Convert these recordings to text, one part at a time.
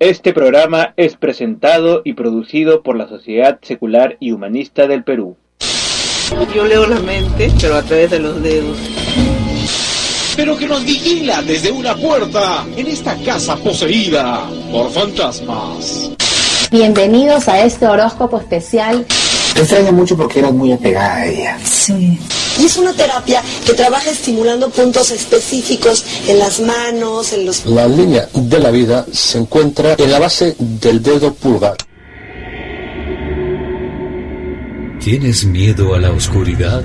Este programa es presentado y producido por la Sociedad Secular y Humanista del Perú. Yo leo la mente, pero a través de los dedos. Pero que nos vigila desde una puerta en esta casa poseída por fantasmas. Bienvenidos a este horóscopo especial. Te extraño mucho porque eras muy apegada a ella. Sí. Y es una terapia que trabaja estimulando puntos específicos en las manos, en los... La línea de la vida se encuentra en la base del dedo pulgar. ¿Tienes miedo a la oscuridad?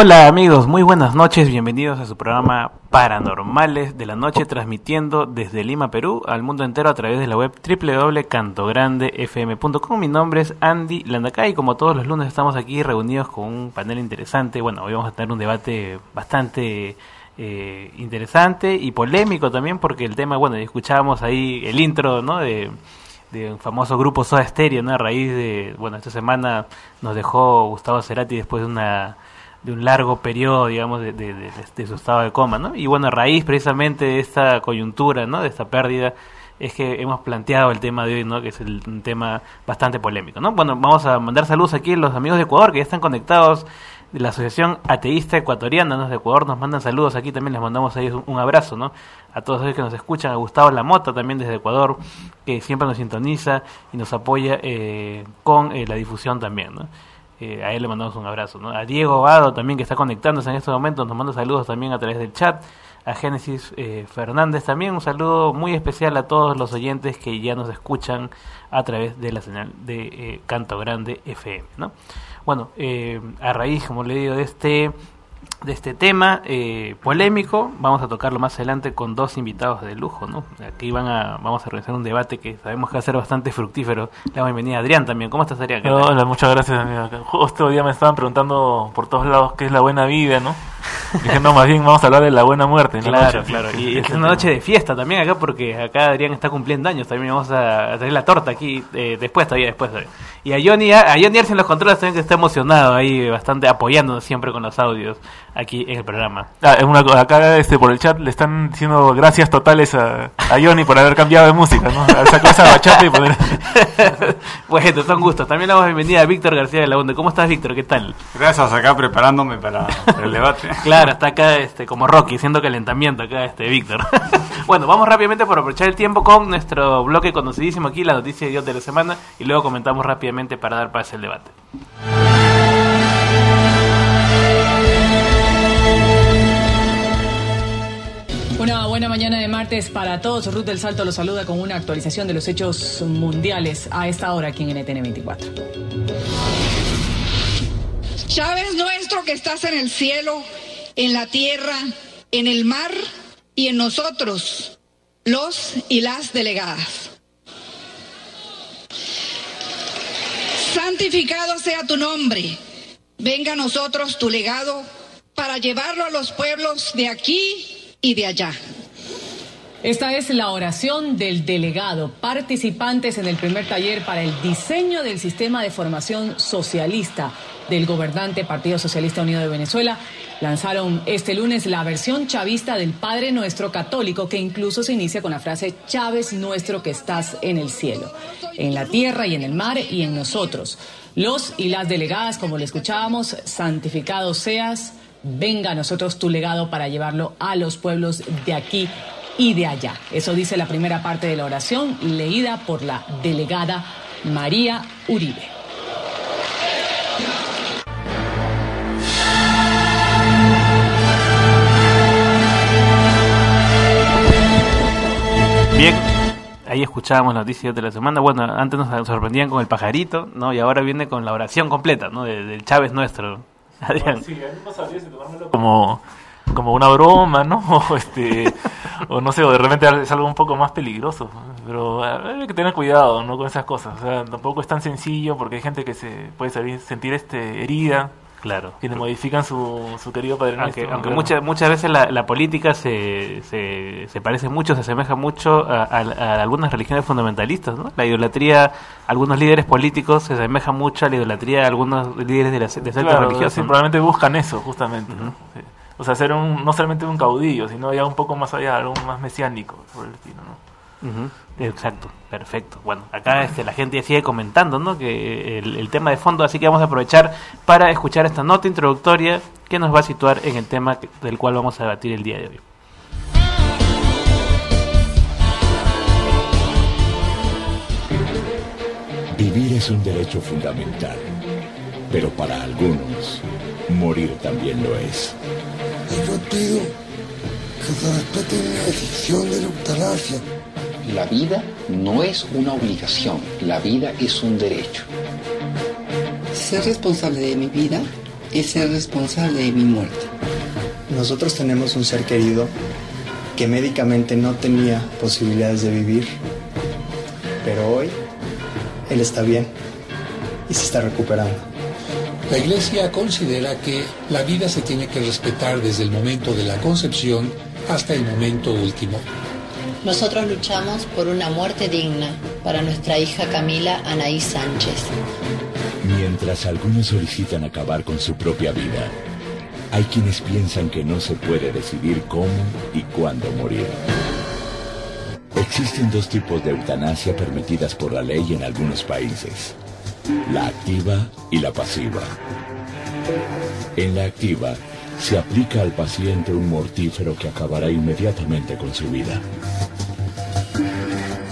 Hola amigos, muy buenas noches, bienvenidos a su programa Paranormales de la Noche, transmitiendo desde Lima, Perú, al mundo entero a través de la web www.cantograndefm.com. Mi nombre es Andy Landacay y como todos los lunes estamos aquí reunidos con un panel interesante. Bueno, hoy vamos a tener un debate bastante eh, interesante y polémico también porque el tema, bueno, escuchábamos ahí el intro, ¿no? De, de un famoso grupo Soda Stereo, ¿no? A raíz de, bueno, esta semana nos dejó Gustavo Cerati después de una de un largo periodo, digamos, de, de- su estado de coma, ¿no? Y bueno, a raíz precisamente de esta coyuntura, ¿no? De esta pérdida, es que hemos planteado el tema de hoy, ¿no? Que es el- un tema bastante polémico, ¿no? Bueno, vamos a mandar saludos aquí a los amigos de Ecuador que ya están conectados de la Asociación Ateísta Ecuatoriana, ¿no? De Ecuador nos mandan saludos aquí, también les mandamos a ellos un, un abrazo, ¿no? A todos ellos que nos escuchan, a Gustavo Lamota también desde Ecuador, que siempre nos sintoniza y nos apoya eh, con eh, la difusión también, ¿no? Eh, a él le mandamos un abrazo. ¿no? A Diego Vado también que está conectándose en estos momentos, nos manda saludos también a través del chat. A Génesis eh, Fernández también un saludo muy especial a todos los oyentes que ya nos escuchan a través de la señal de eh, Canto Grande FM. ¿no? Bueno, eh, a raíz, como le digo, de este de este tema eh, polémico. Vamos a tocarlo más adelante con dos invitados de lujo, ¿no? Aquí van a, vamos a realizar un debate que sabemos que va a ser bastante fructífero. Le damos bienvenida a Adrián también. ¿Cómo estás, Adrián? Hola, muchas gracias, amigo. Justo hoy día me estaban preguntando por todos lados qué es la buena vida, ¿no? Dije, no, más bien vamos a hablar de la buena muerte. ¿no? Claro, claro. Y es una noche de fiesta también acá porque acá Adrián está cumpliendo años. También vamos a, a traer la torta aquí eh, después, todavía después. todavía. Y a Johnny, a Johnny Arce en los controles también que está emocionado ahí, bastante apoyándonos siempre con los audios aquí en el programa. Ah, es una co- acá este, por el chat le están diciendo gracias totales a, a Johnny por haber cambiado de música, ¿no? Sacó esa bachata y poner... bueno, son gustos. También le damos bienvenida a Víctor García de la UNDE. ¿Cómo estás, Víctor? ¿Qué tal? Gracias, acá preparándome para, para el debate. Claro, está acá este, como Rocky, haciendo calentamiento acá, este Víctor. bueno, vamos rápidamente por aprovechar el tiempo con nuestro bloque conocidísimo aquí, la noticia de Dios de la semana, y luego comentamos rápidamente para dar paso al debate. Una buena mañana de martes para todos. Ruth del Salto los saluda con una actualización de los hechos mundiales a esta hora aquí en NTN 24. Chávez nuestro que estás en el cielo, en la tierra, en el mar y en nosotros, los y las delegadas. Santificado sea tu nombre. Venga a nosotros tu legado para llevarlo a los pueblos de aquí y de allá. Esta es la oración del delegado, participantes en el primer taller para el diseño del sistema de formación socialista del gobernante Partido Socialista Unido de Venezuela. Lanzaron este lunes la versión chavista del Padre Nuestro Católico, que incluso se inicia con la frase Chávez nuestro que estás en el cielo, en la tierra y en el mar y en nosotros. Los y las delegadas, como le escuchábamos, santificado seas, venga a nosotros tu legado para llevarlo a los pueblos de aquí y de allá. Eso dice la primera parte de la oración leída por la delegada María Uribe. Bien, ahí escuchábamos noticias de la semana. Bueno, antes nos sorprendían con el pajarito, ¿no? Y ahora viene con la oración completa, ¿no? De- Del Chávez nuestro. Adrián. Sí, a mí si tomármelo como, como una broma, ¿no? O, este, o no sé, o de repente es algo un poco más peligroso. Pero eh, hay que tener cuidado, ¿no? Con esas cosas. O sea, tampoco es tan sencillo porque hay gente que se puede sentir este herida. Claro. Que le modifican su, su querido Padre Aunque, Nuestro, aunque claro. muchas muchas veces la, la política se, se, se parece mucho, se asemeja mucho a, a- a algunas religiones fundamentalistas, ¿no? La idolatría, algunos líderes políticos se asemeja mucho a la idolatría de algunos líderes de, la, de sectas Claro, religiosas. sí, ¿no? probablemente buscan eso, justamente. ¿no? Sí. O sea, ser un, no solamente un caudillo, sino ya un poco más allá, algo más mesiánico, por el estilo, ¿no? Exacto, perfecto. Bueno, acá este, la gente sigue comentando ¿no? que el, el tema de fondo, así que vamos a aprovechar para escuchar esta nota introductoria que nos va a situar en el tema que- del cual vamos a debatir el día de hoy. Vivir es un derecho fundamental, pero para algunos, morir también lo es. Yo pido que se respete la decisión de la eutanasia. La vida no es una obligación, la vida es un derecho. Ser responsable de mi vida es ser responsable de mi muerte. Nosotros tenemos un ser querido que médicamente no tenía posibilidades de vivir, pero hoy él está bien y se está recuperando. La Iglesia considera que la vida se tiene que respetar desde el momento de la concepción hasta el momento último. Nosotros luchamos por una muerte digna para nuestra hija Camila Anaí Sánchez. Mientras algunos solicitan acabar con su propia vida, hay quienes piensan que no se puede decidir cómo y cuándo morir. Existen dos tipos de eutanasia permitidas por la ley en algunos países, la activa y la pasiva. En la activa, se aplica al paciente un mortífero que acabará inmediatamente con su vida.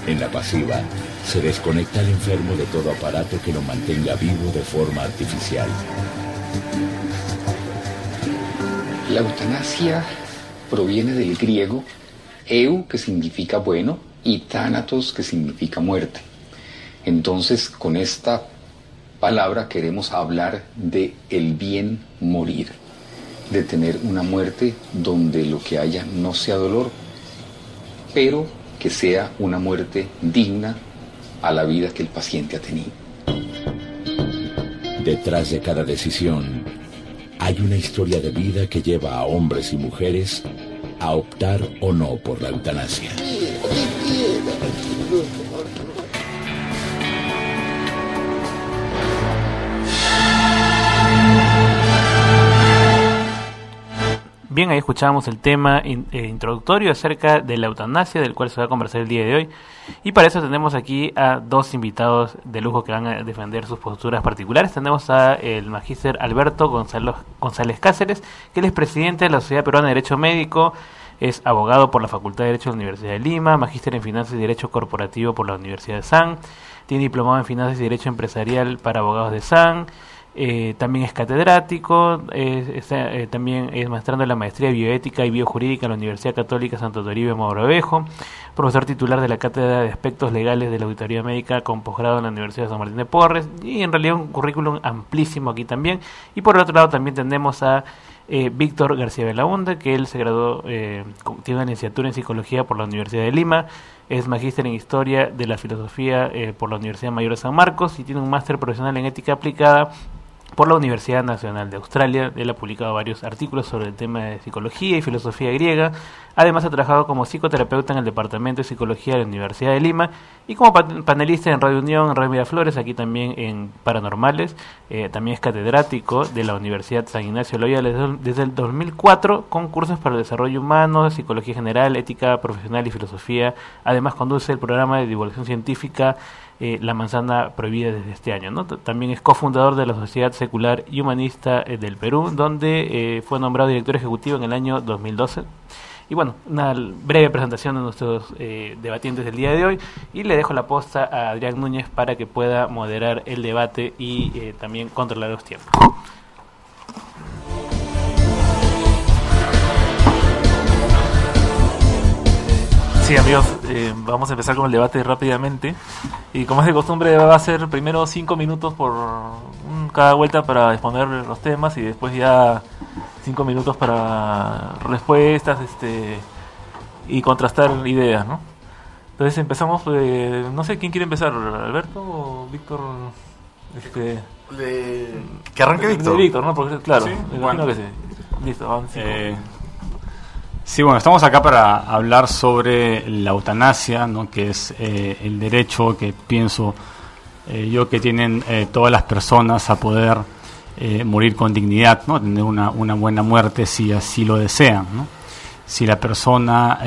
En la pasiva, se desconecta al enfermo de todo aparato que lo mantenga vivo de forma artificial. La eutanasia proviene del griego eu, que significa bueno, y thanatos, que significa muerte. Entonces, con esta palabra queremos hablar de el bien morir, de tener una muerte donde lo que haya no sea dolor, pero que sea una muerte digna a la vida que el paciente ha tenido. Detrás de cada decisión hay una historia de vida que lleva a hombres y mujeres a optar o no por la eutanasia. Bien, ahí escuchábamos el tema eh, introductorio acerca de la eutanasia, del cual se va a conversar el día de hoy. Y para eso tenemos aquí a dos invitados de lujo que van a defender sus posturas particulares. Tenemos a el magíster Alberto Gonzalo- González Cáceres, que él es presidente de la Sociedad Peruana de Derecho Médico, es abogado por la Facultad de Derecho de la Universidad de Lima, magíster en Finanzas y Derecho Corporativo por la Universidad de San, tiene diplomado en Finanzas y Derecho Empresarial para abogados de San, eh, también es catedrático, eh, también es maestrando en la maestría de bioética y biojurídica en la Universidad Católica Santo Toribio Mogrovejo, profesor titular de la Cátedra de Aspectos Legales de la Auditoría Médica con posgrado en la Universidad de San Martín de Porres y en realidad un currículum amplísimo aquí también. Y por el otro lado también tenemos a eh, Víctor García Belaunde, que él se graduó, tiene una licenciatura en Psicología por la Universidad de Lima, es magíster en Historia de la Filosofía por la Universidad Mayor de San Marcos y tiene un máster profesional en Ética Aplicada por la Universidad Nacional de Australia. Él ha publicado varios artículos sobre el tema de psicología y filosofía griega. Además ha trabajado como psicoterapeuta en el Departamento de Psicología de la Universidad de Lima y como panelista en Radio Unión, en Radio Miraflores, aquí también en Paranormales. Eh, también es catedrático de la Universidad San Ignacio Loyola desde, desde el 2004 con cursos para el desarrollo humano, psicología general, ética profesional y filosofía. Además conduce el programa de divulgación científica eh, la manzana prohibida desde este año. ¿no? También es cofundador de la Sociedad Secular y Humanista eh, del Perú, donde eh, fue nombrado director ejecutivo en el año 2012. Y bueno, una breve presentación de nuestros debatientes del día de hoy y le dejo la posta a Adrián Núñez para que pueda moderar el debate y también controlar los tiempos. Sí, amigos, eh, vamos a empezar con el debate rápidamente. Y como es de costumbre, va a ser primero cinco minutos por cada vuelta para exponer los temas y después ya cinco minutos para respuestas este y contrastar ideas, ¿no? Entonces empezamos, eh, no sé quién quiere empezar, Alberto o Víctor. Este, que arranque Víctor. Víctor, ¿no? Porque, claro, imagino que sí. Listo, vamos. Eh, Sí, bueno, estamos acá para hablar sobre la eutanasia, ¿no? que es eh, el derecho que pienso eh, yo que tienen eh, todas las personas a poder morir con dignidad, ¿no? tener una, una, buena muerte si así lo desean. ¿no? Si la persona,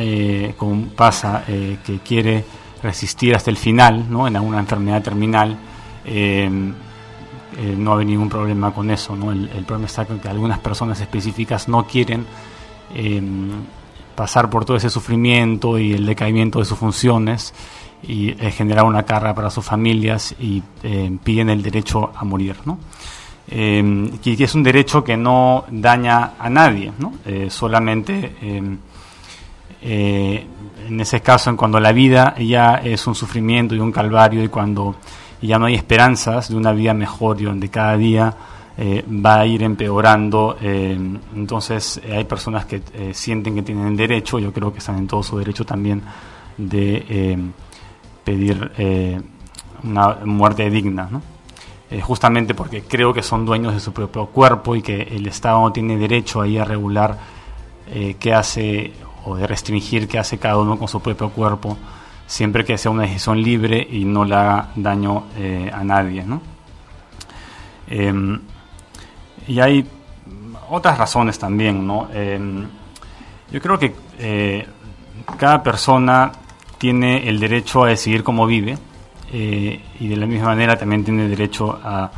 como pasa, que quiere resistir hasta el final, ¿no? en alguna enfermedad terminal, no hay ningún problema con eso. ¿no? El, el problema está con que algunas personas específicas no quieren pasar por todo ese sufrimiento y el decaimiento de sus funciones y eh, generar una carga para sus familias y eh, piden el derecho a morir. ¿no? Eh, que es un derecho que no daña a nadie, ¿no? solamente en ese caso, en cuando la vida ya es un sufrimiento y un calvario y cuando ya no hay esperanzas de una vida mejor y donde cada día eh, va a ir empeorando. Eh, entonces eh, hay personas que sienten que tienen derecho, yo creo que están en todo su derecho también de pedir una muerte digna. justamente porque creo que son dueños de su propio cuerpo y que el Estado no tiene derecho ahí a regular qué hace o de restringir qué hace cada uno con su propio cuerpo, siempre que sea una decisión libre y no le haga daño a nadie. ¿no? Em, y hay otras razones también, ¿no? Em, yo creo que eh, cada persona tiene el derecho a decidir cómo vive eh, y de la misma manera también tiene derecho a,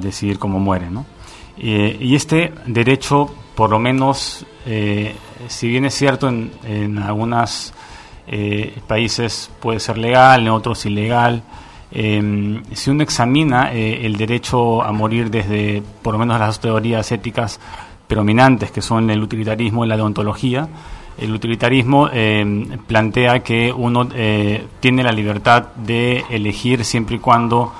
decidir cómo muere, ¿no? Eh, y este derecho, por lo menos, si bien es cierto en, en algunos países puede ser legal, en otros ilegal, eh, si uno examina eh, el derecho a morir desde por lo menos las teorías éticas predominantes que son el utilitarismo y la deontología, el utilitarismo eh, plantea que uno eh, tiene la libertad de elegir siempre y cuando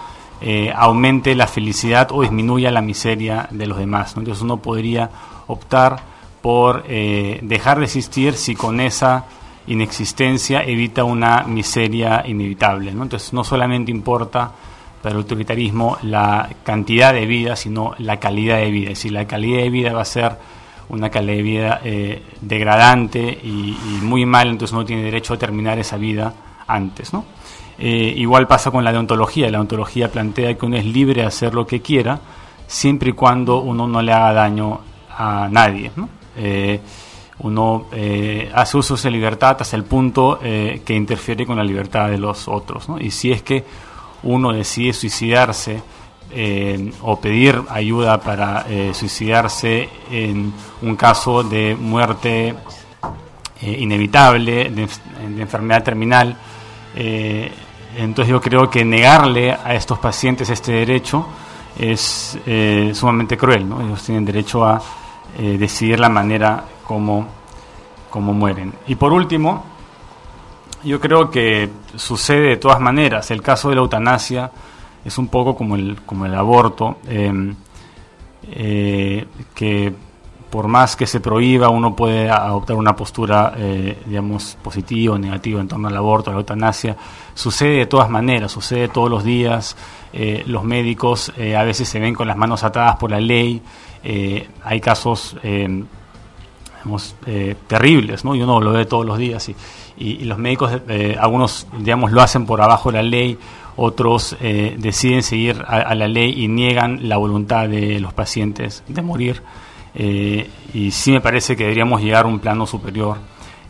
aumente la felicidad o disminuya la miseria de los demás. Entonces uno podría optar por dejar de existir si con esa inexistencia evita una miseria inevitable. ¿no? Entonces no solamente importa para el autoritarismo la cantidad de vida, sino la calidad de vida. Si la calidad de vida va a ser una calidad de vida eh, degradante y, muy mal, entonces uno tiene derecho a terminar esa vida antes. ¿no? Eh, igual pasa con la deontología. La deontología plantea que uno es libre de hacer lo que quiera, siempre y cuando uno no le haga daño a nadie. ¿no? Eh, uno eh, hace uso de esa libertad hasta el punto eh, que interfiere con la libertad de los otros. Y si es que uno decide suicidarse eh, o pedir ayuda para suicidarse en un caso de muerte inevitable, de, de, enfermedad terminal, entonces yo creo que negarle a estos pacientes este derecho es eh, sumamente cruel. ¿no? Ellos tienen derecho a eh, decidir la manera como, como mueren. Y por último, yo creo que sucede de todas maneras. El caso de la eutanasia es un poco como el, como el aborto, em, eh, que por más que se prohíba, uno puede adoptar una postura, eh, digamos, positiva o negativa en torno al aborto, a la eutanasia. Sucede de todas maneras, sucede todos los días. Eh, los médicos a veces se ven con las manos atadas por la ley. hay casos digamos, terribles, ¿no? Y uno lo ve todos los días. Y, los médicos, eh, algunos, digamos, lo hacen por abajo de la ley, otros eh, deciden seguir a, la ley y niegan la voluntad de los pacientes de morir. Eh, y sí me parece que deberíamos llegar a un plano superior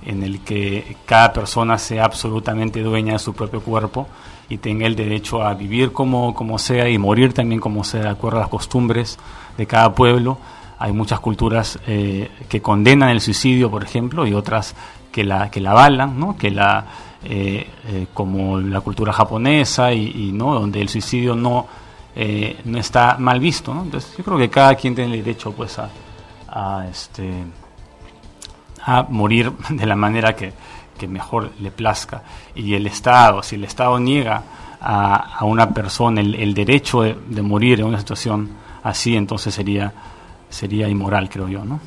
en el que cada persona sea absolutamente dueña de su propio cuerpo y tenga el derecho a vivir como, como sea y morir también como sea, de acuerdo a las costumbres de cada pueblo. Hay muchas culturas que condenan el suicidio, por ejemplo, y otras que la, que la avalan, ¿no? que la, eh, eh, como la cultura japonesa y, no donde el suicidio no, eh, no está mal visto. ¿no? Entonces yo creo que cada quien tiene el derecho pues a, a, este, a morir de la manera que, que mejor le plazca. Y el Estado, si el Estado niega a, a una persona el, el derecho de, de, morir en una situación así, entonces sería, sería inmoral, creo yo, ¿no?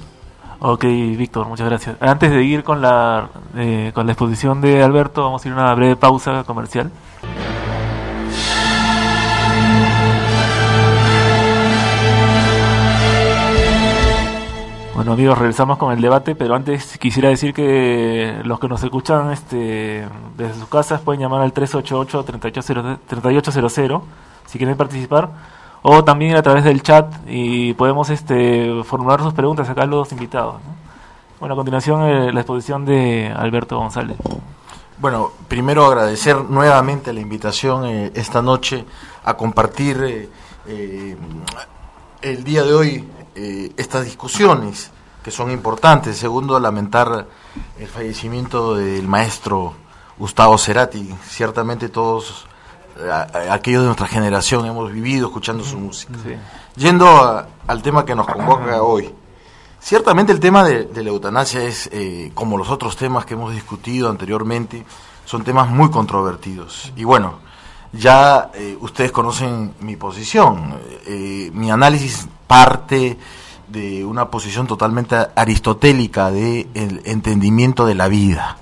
Ok, Víctor, muchas gracias. Antes de ir con la, eh, con la exposición de Alberto, vamos a ir a una breve pausa comercial. Bueno amigos, regresamos con el debate, pero antes quisiera decir que los que nos escuchan este, desde sus casas pueden llamar al 388-3800 si quieren participar o también a través del chat y podemos este, formular sus preguntas acá a los invitados. Bueno, a continuación eh, la exposición de Alberto González. Bueno, primero agradecer nuevamente la invitación eh, esta noche a compartir eh, el día de hoy estas discusiones que son importantes. Segundo, lamentar el fallecimiento del maestro Gustavo Cerati. Ciertamente todos aquellos de nuestra generación hemos vivido escuchando su música. Yendo al tema que nos convoca hoy, ciertamente el tema de, la eutanasia es, eh, como los otros temas que hemos discutido anteriormente, son temas muy controvertidos. Y bueno, ya eh, ustedes conocen mi posición. Eh, mi análisis parte de una posición totalmente aristotélica de el entendimiento de la vida.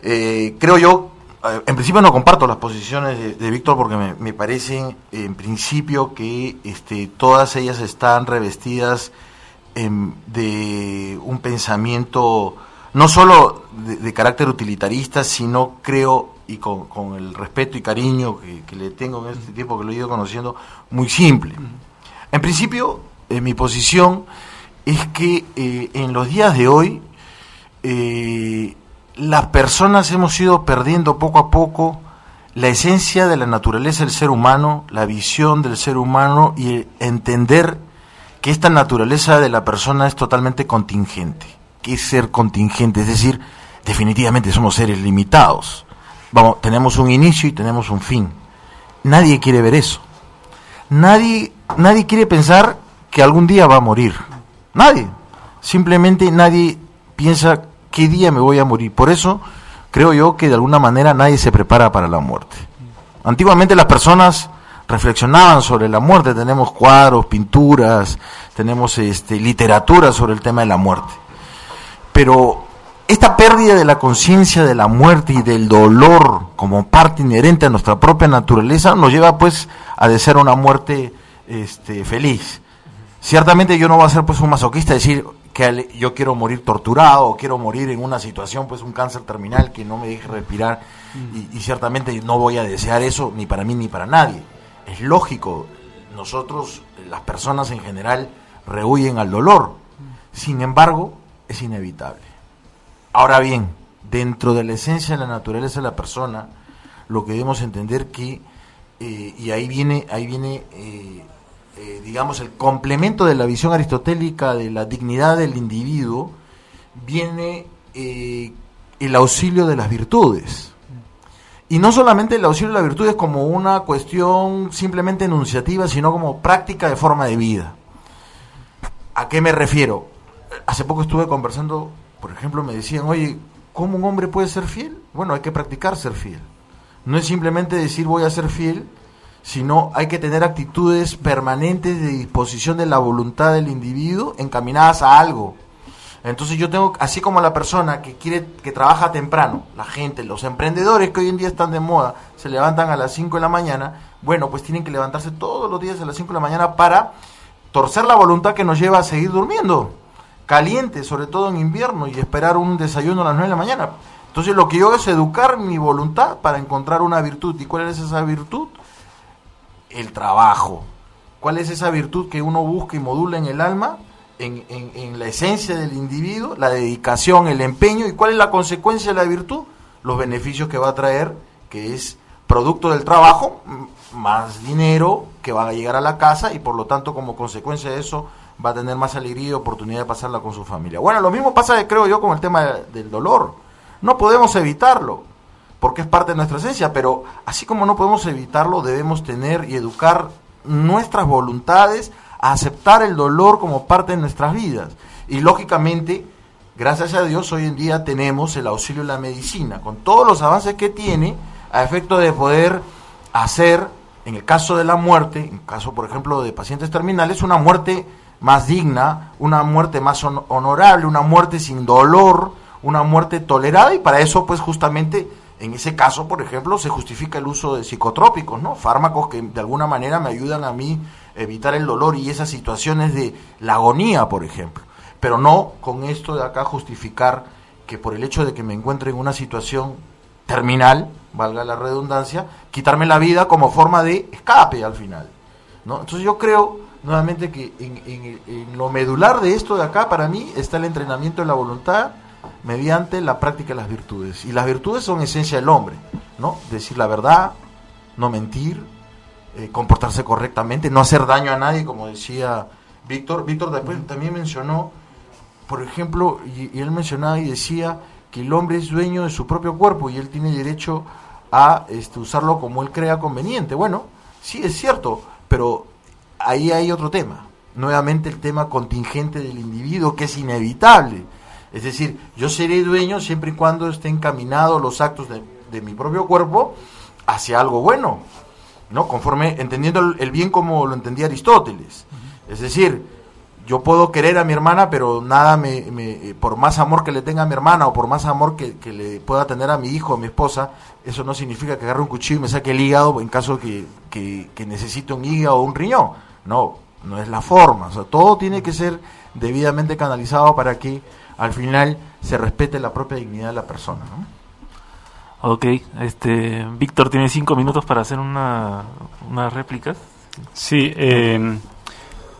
creo yo eh, en principio no comparto las posiciones de, Víctor porque me, me, parece en principio que este, todas ellas están revestidas de un pensamiento no solo de, carácter utilitarista, sino creo, y con, el respeto y cariño que, le tengo en este tiempo que lo he ido conociendo, muy simple. En principio, eh, mi posición es que eh, en los días de hoy las personas hemos ido perdiendo poco a poco la esencia de la naturaleza del ser humano, la visión del ser humano y entender que esta naturaleza de la persona es totalmente contingente. ¿Qué es ser contingente? Es decir, definitivamente somos seres limitados. Vamos, tenemos un inicio y tenemos un fin. Nadie quiere ver eso. Nadie, nadie quiere pensar que algún día va a morir. Nadie. Simplemente nadie piensa qué día me voy a morir. Por eso creo yo que de alguna manera nadie se prepara para la muerte. Antiguamente las personas reflexionaban sobre la muerte, tenemos cuadros, pinturas, tenemos este, literatura sobre el tema de la muerte. Pero esta pérdida de la conciencia de la muerte y del dolor como parte inherente a nuestra propia naturaleza nos lleva pues a desear una muerte este, feliz. Ciertamente yo no voy a ser pues un masoquista decir, que yo quiero morir torturado o quiero morir en una situación, pues un cáncer terminal que no me deje respirar y, ciertamente no voy a desear eso ni para mí ni para nadie. Es lógico, nosotros, las personas en general, rehuyen al dolor. Sin embargo, es inevitable. Ahora bien, dentro de la esencia de la naturaleza de la persona, lo que debemos entender que, eh, y ahí viene, ahí viene eh, eh, digamos, el complemento de la visión aristotélica de la dignidad del individuo, viene eh, el auxilio de las virtudes. Y no solamente el auxilio de la virtud es como una cuestión simplemente enunciativa, sino como práctica de forma de vida. ¿A qué me refiero? Hace poco estuve conversando, por ejemplo, me decían, oye, ¿cómo un hombre puede ser fiel? Bueno, hay que practicar ser fiel. No es simplemente decir voy a ser fiel, sino hay que tener actitudes permanentes de disposición de la voluntad del individuo encaminadas a algo. Entonces yo tengo, así como la persona que quiere, que trabaja temprano, la gente, los emprendedores que hoy en día están de moda, se levantan a las 5 de la mañana, bueno, pues tienen que levantarse todos los días a las 5 de la mañana para torcer la voluntad que nos lleva a seguir durmiendo, caliente, sobre todo en invierno, y esperar un desayuno a las 9 de la mañana. Entonces lo que yo hago es educar mi voluntad para encontrar una virtud. ¿Y cuál es esa virtud? El trabajo. ¿Cuál es esa virtud que uno busca y modula en el alma? En, en, la esencia del individuo, la dedicación, el empeño. ¿Y cuál es la consecuencia de la virtud? Los beneficios que va a traer, que es producto del trabajo, más dinero que va a llegar a la casa y por lo tanto como consecuencia de eso va a tener más alegría y oportunidad de pasarla con su familia. Bueno, lo mismo pasa, creo yo, con el tema del dolor. No podemos evitarlo, porque es parte de nuestra esencia, pero así como no podemos evitarlo, debemos tener y educar nuestras voluntades a aceptar el dolor como parte de nuestras vidas. Y lógicamente, gracias a Dios, hoy en día tenemos el auxilio de la medicina, con todos los avances que tiene, a efecto de poder hacer, en el caso de la muerte, en caso, por ejemplo, de pacientes terminales, una muerte más digna, una muerte más honorable, una muerte sin dolor, una muerte tolerada, y para eso, pues justamente, en ese caso, por ejemplo, se justifica el uso de psicotrópicos, ¿no? Fármacos que de alguna manera me ayudan a mí evitar el dolor y esas situaciones de la agonía, por ejemplo. Pero no con esto de acá justificar que por el hecho de que me encuentre en una situación terminal, valga la redundancia, quitarme la vida como forma de escape al final. ¿no? Entonces yo creo nuevamente que en, lo medular de esto de acá para mí está el entrenamiento de la voluntad mediante la práctica de las virtudes. Y las virtudes son esencia del hombre, ¿no? Decir la verdad, no mentir, eh, comportarse correctamente, no hacer daño a nadie, como decía Víctor. Víctor después también mencionó, por ejemplo, y él mencionaba y decía, que el hombre es dueño de su propio cuerpo y él tiene derecho a este, usarlo como él crea conveniente. Bueno, sí es cierto, pero ahí hay otro tema. Nuevamente el tema contingente del individuo que es inevitable. Es decir, yo seré dueño siempre y cuando esté encaminado los actos de, de mi propio cuerpo hacia algo bueno, ¿no? Conforme entendiendo el bien como lo entendía Aristóteles. Es decir, yo puedo querer a mi hermana, pero nada me, por más amor que le tenga a mi hermana o por más amor que, le pueda tener a mi hijo o a mi esposa, eso no significa que agarre un cuchillo y me saque el hígado en caso que, que, que necesite un hígado o un riñón. No, no es la forma. O sea, todo tiene que ser debidamente canalizado para que al final se respete la propia dignidad de la persona. ¿no? Ok, este, Víctor tiene cinco minutos para hacer una, unas réplicas. Sí, eh,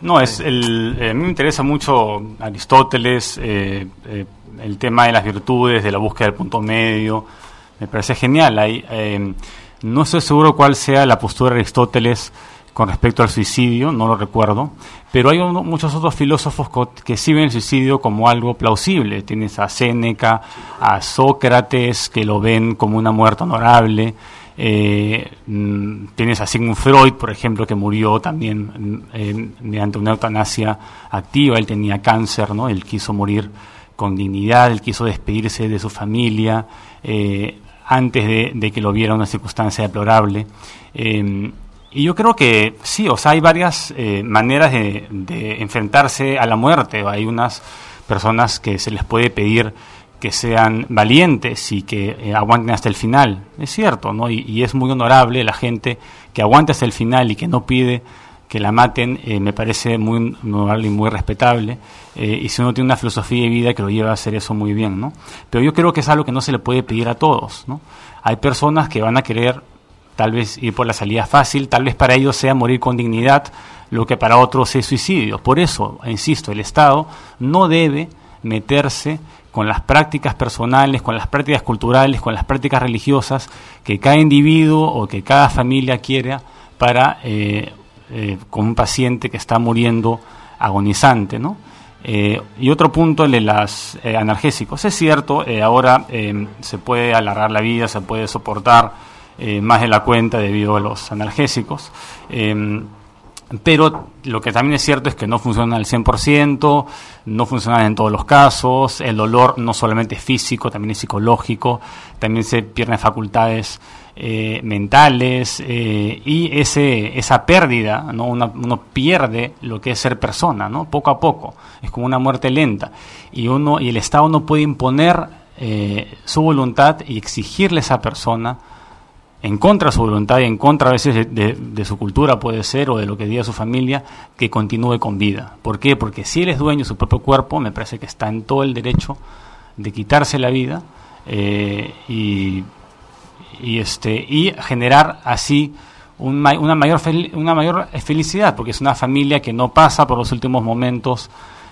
no, es el, eh, a mí me interesa mucho Aristóteles, eh, eh, el tema de las virtudes, de la búsqueda del punto medio, me parece genial. Hay, no estoy seguro cuál sea la postura de Aristóteles con respecto al suicidio, no lo recuerdo, pero hay muchos otros filósofos que sí ven el suicidio como algo plausible. Tienes a Séneca, a Sócrates, que lo ven como una muerte honorable. Eh, mm, tienes a Sigmund Freud, por ejemplo, que murió también mm, mediante una eutanasia activa. Él tenía cáncer, ¿no? Él quiso morir con dignidad, él quiso despedirse de su familia eh, antes de, que lo viera una circunstancia deplorable. Eh, y yo creo que sí, o sea, hay varias maneras de, de enfrentarse a la muerte. Hay unas personas que se les puede pedir que sean valientes y que eh, aguanten hasta el final. Es cierto, ¿no? Y, es muy honorable la gente que aguanta hasta el final y que no pide que la maten, eh, me parece muy honorable y muy respetable. Eh, y si uno tiene una filosofía de vida que lo lleva a hacer eso muy bien, ¿no? Pero yo creo que es algo que no se le puede pedir a todos, ¿no? Hay personas que van a querer tal vez ir por la salida fácil, tal vez para ellos sea morir con dignidad, lo que para otros es suicidio. Por eso, insisto, el Estado no debe meterse con las prácticas personales, con las prácticas culturales, con las prácticas religiosas que cada individuo o que cada familia quiera para eh, eh, con un paciente que está muriendo agonizante, ¿no? Eh, y otro punto, el de los analgésicos. Es cierto, ahora se puede alargar la vida, se puede soportar eh, más de la cuenta debido a los analgésicos. Em, pero lo que también es cierto es que no funciona al 100%, no funciona en todos los casos, el dolor no solamente es físico, también es psicológico, también se pierden facultades eh, mentales eh, y ese, esa pérdida, ¿no? uno pierde lo que es ser persona, ¿no? poco a poco, es como una muerte lenta y, uno, y el Estado no puede imponer su voluntad y exigirle a esa persona en contra de su voluntad y en contra a veces de, su cultura puede ser o de lo que diga su familia, que continúe con vida. ¿Por qué? Porque si él es dueño de su propio cuerpo, me parece que está en todo el derecho de quitarse la vida eh, y, este, y generar así una, mayor una mayor felicidad, porque es una familia que no pasa por los últimos momentos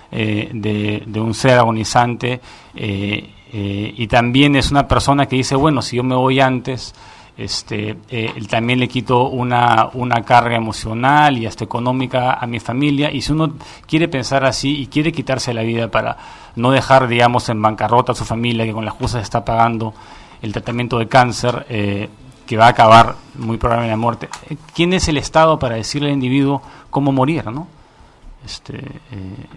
eh, de, un ser agonizante eh, y también es una persona que dice, bueno, si yo me voy antes, este, eh, también le quito una, una carga emocional y hasta económica a mi familia. Y si uno quiere pensar así y quiere quitarse la vida para no dejar, digamos, en bancarrota a su familia, que con las justas está pagando el tratamiento de cáncer, eh, que va a acabar muy probablemente en la muerte, eh, ¿quién es el Estado para decirle al individuo cómo morir, no? Este,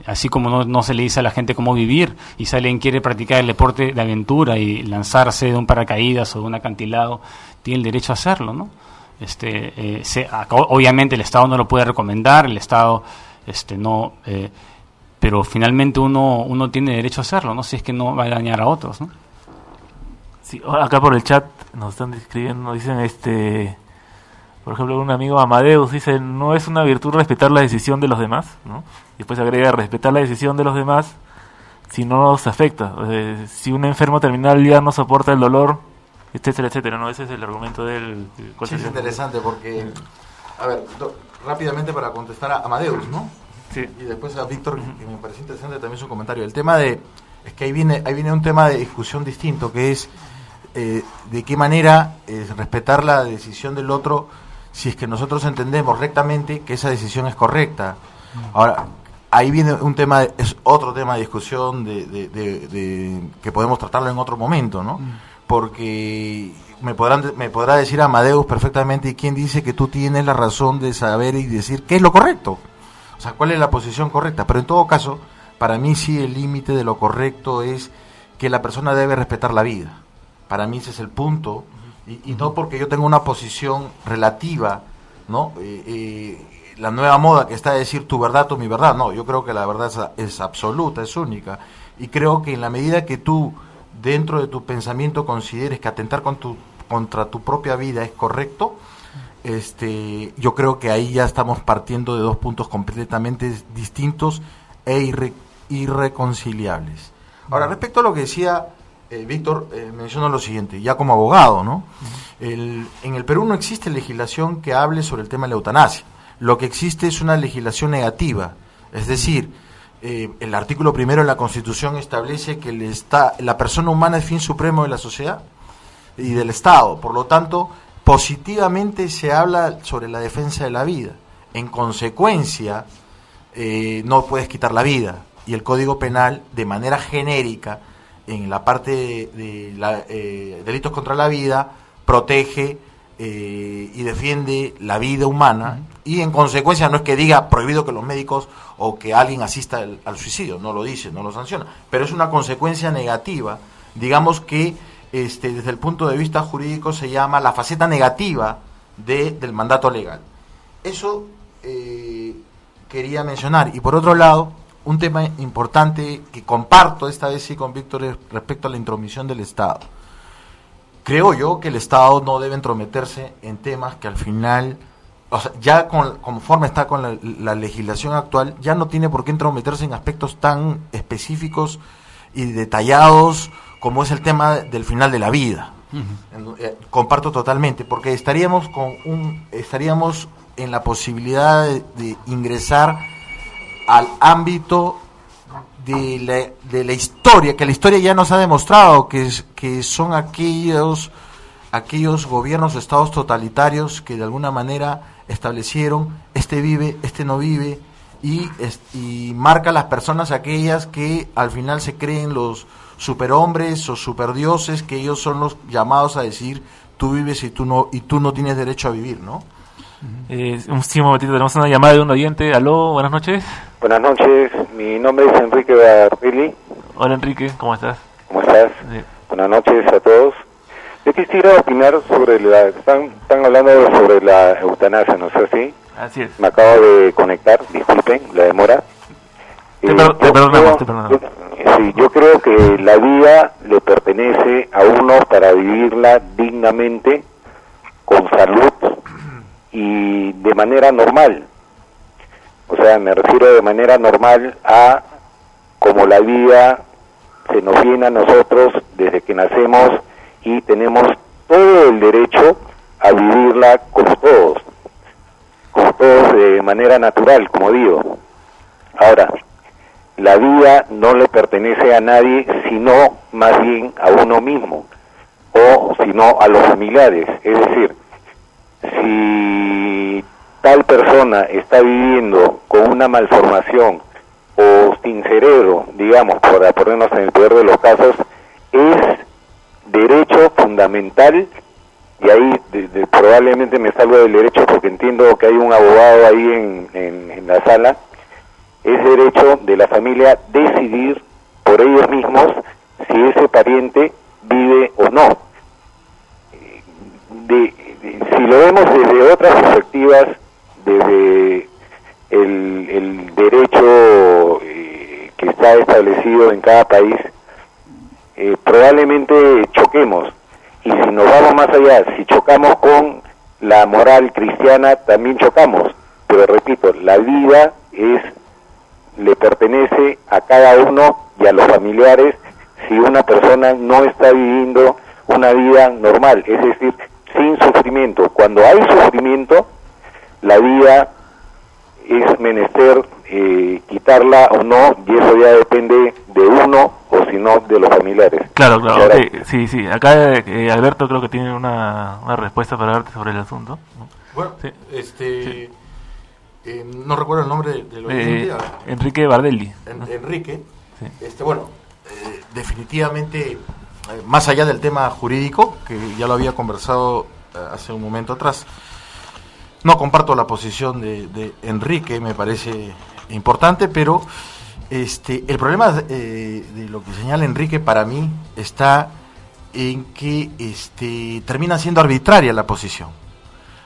así como no, no, se le dice a la gente cómo vivir y si alguien quiere practicar el deporte de aventura y lanzarse de un paracaídas o de un acantilado tiene el derecho a hacerlo, ¿no? Este, eh, obviamente el Estado no lo puede recomendar, el Estado este, no, eh, pero finalmente uno, uno tiene derecho a hacerlo, ¿no? Si es que no va a dañar a otros, ¿no? Sí, acá por el chat nos están escribiendo, dicen este, por ejemplo, un amigo Amadeus dice, no es una virtud respetar la decisión de los demás, ¿no? Y después agrega, respetar la decisión de los demás si no nos afecta. si un enfermo terminal ya no soporta el dolor, etcétera, etcétera, ¿no? Ese es el argumento del... Sí, es interesante porque, a ver, rápidamente para contestar a Amadeus, ¿no? Sí. Y después a Víctor, que me parece interesante también su comentario. El tema de, es que ahí viene, ahí viene un tema de discusión distinto, que es eh, de qué manera es respetar la decisión del otro si es que nosotros entendemos rectamente que esa decisión es correcta. Ahora, ahí viene un tema, es otro tema de discusión de, de, que podemos tratarlo en otro momento, ¿no? Mm porque me podrán me podrá decir Amadeus perfectamente y quién dice que tú tienes la razón de saber y decir qué es lo correcto. O sea, cuál es la posición correcta, pero en todo caso, para mí sí el límite de lo correcto es que la persona debe respetar la vida. Para mí ese es el punto y, no porque yo tenga una posición relativa, ¿no? Eh, eh, la nueva moda que está a decir tu verdad o mi verdad, no, yo creo que la verdad es, es absoluta, es única y creo que en la medida que tú dentro de tu pensamiento consideres que atentar con tu, contra tu propia vida es correcto, este, yo creo que ahí ya estamos partiendo de dos puntos completamente distintos e irreconciliables. Ahora, respecto a lo que decía eh, Víctor, eh, menciono lo siguiente, ya como abogado, ¿no? en el Perú no existe legislación que hable sobre el tema de la eutanasia. Lo que existe es una legislación negativa, es decir, eh, el artículo primero de la Constitución establece que el la persona humana es fin supremo de la sociedad y del Estado. Por lo tanto, positivamente se habla sobre la defensa de la vida. En consecuencia, eh, no puedes quitar la vida. Y el Código Penal, de manera genérica, en la parte de, eh, delitos contra la vida, protege eh, y defiende la vida humana y en consecuencia no es que diga prohibido que los médicos o que alguien asista al, suicidio, no lo dice, no lo sanciona, pero es una consecuencia negativa, digamos que este, desde el punto de vista jurídico se llama la faceta negativa de, del mandato legal. Eso eh, quería mencionar. Y por otro lado, un tema importante que comparto esta vez sí con Víctor respecto a la intromisión del Estado creo yo que el Estado no debe entrometerse en temas que al final, o sea, ya con, conforme está con la, legislación actual, ya no tiene por qué entrometerse en aspectos tan específicos y detallados como es el tema del final de la vida. Eh, comparto totalmente, porque estaríamos con un, estaríamos en la posibilidad de ingresar al ámbito de la, de la historia, que la historia ya nos ha demostrado que, son aquellos, aquellos gobiernos o estados totalitarios que de alguna manera establecieron este vive, este no vive, y, y marca las personas aquellas que al final se creen los superhombres o superdioses, que ellos son los llamados a decir tú vives y tú no y tú no tienes derecho a vivir, ¿no? Eh, un momentito, tenemos una llamada de un oyente. Aló, buenas noches. Buenas noches, mi nombre es Enrique Barrilli. Hola Enrique, ¿cómo estás? ¿Cómo estás? Buenas noches a todos. Yo quisiera opinar sobre la... Están, están hablando sobre la eutanasia, ¿no es así? Así es. Me acabo de conectar, disculpen la demora. Te, Eh, per- te yo perdonamos, creo- te perdonamos. Sí, yo creo que la vida le pertenece a uno para vivirla dignamente, con salud y de manera normal. O sea, me refiero de manera normal a como la vida se nos viene a nosotros desde que nacemos y tenemos todo el derecho a vivirla como todos, como todos de manera natural, como digo. Ahora, la vida no le pertenece a nadie, sino más bien a uno mismo, o sino a los familiares. Es decir, si tal persona está viviendo con una malformación o sin cerebro, digamos, para ponernos en el peor de los casos, es derecho fundamental, y ahí de- probablemente me salgo del derecho porque entiendo que hay un abogado ahí en, en- en la sala, es derecho de la familia decidir por ellos mismos si ese pariente vive o no. De- de- si lo vemos desde otras perspectivas, desde el, el derecho eh, que está establecido en cada país, eh, probablemente choquemos. Y si nos vamos más allá, si chocamos con la moral cristiana, también chocamos. Pero repito, la vida es le pertenece a cada uno y a los familiares si una persona no está viviendo una vida normal, es decir, sin sufrimiento. Cuando hay sufrimiento, la vida es menester eh, quitarla o no, y eso ya depende de uno o si no de los familiares. Claro, claro. Sí, sí. Acá eh, Alberto creo que tiene una, una respuesta para darte sobre el asunto. ¿no? Bueno, Sí. este eh, no recuerdo el nombre de- del Eh, ver. Enrique Bardelli. En- Enrique, este, bueno, eh, definitivamente, eh, más allá del tema jurídico, que ya lo había conversado eh, hace un momento atrás, no comparto la posición de, Enrique, me parece importante, pero este, el problema eh, de lo que señala Enrique para mí está en que este, termina siendo arbitraria la posición.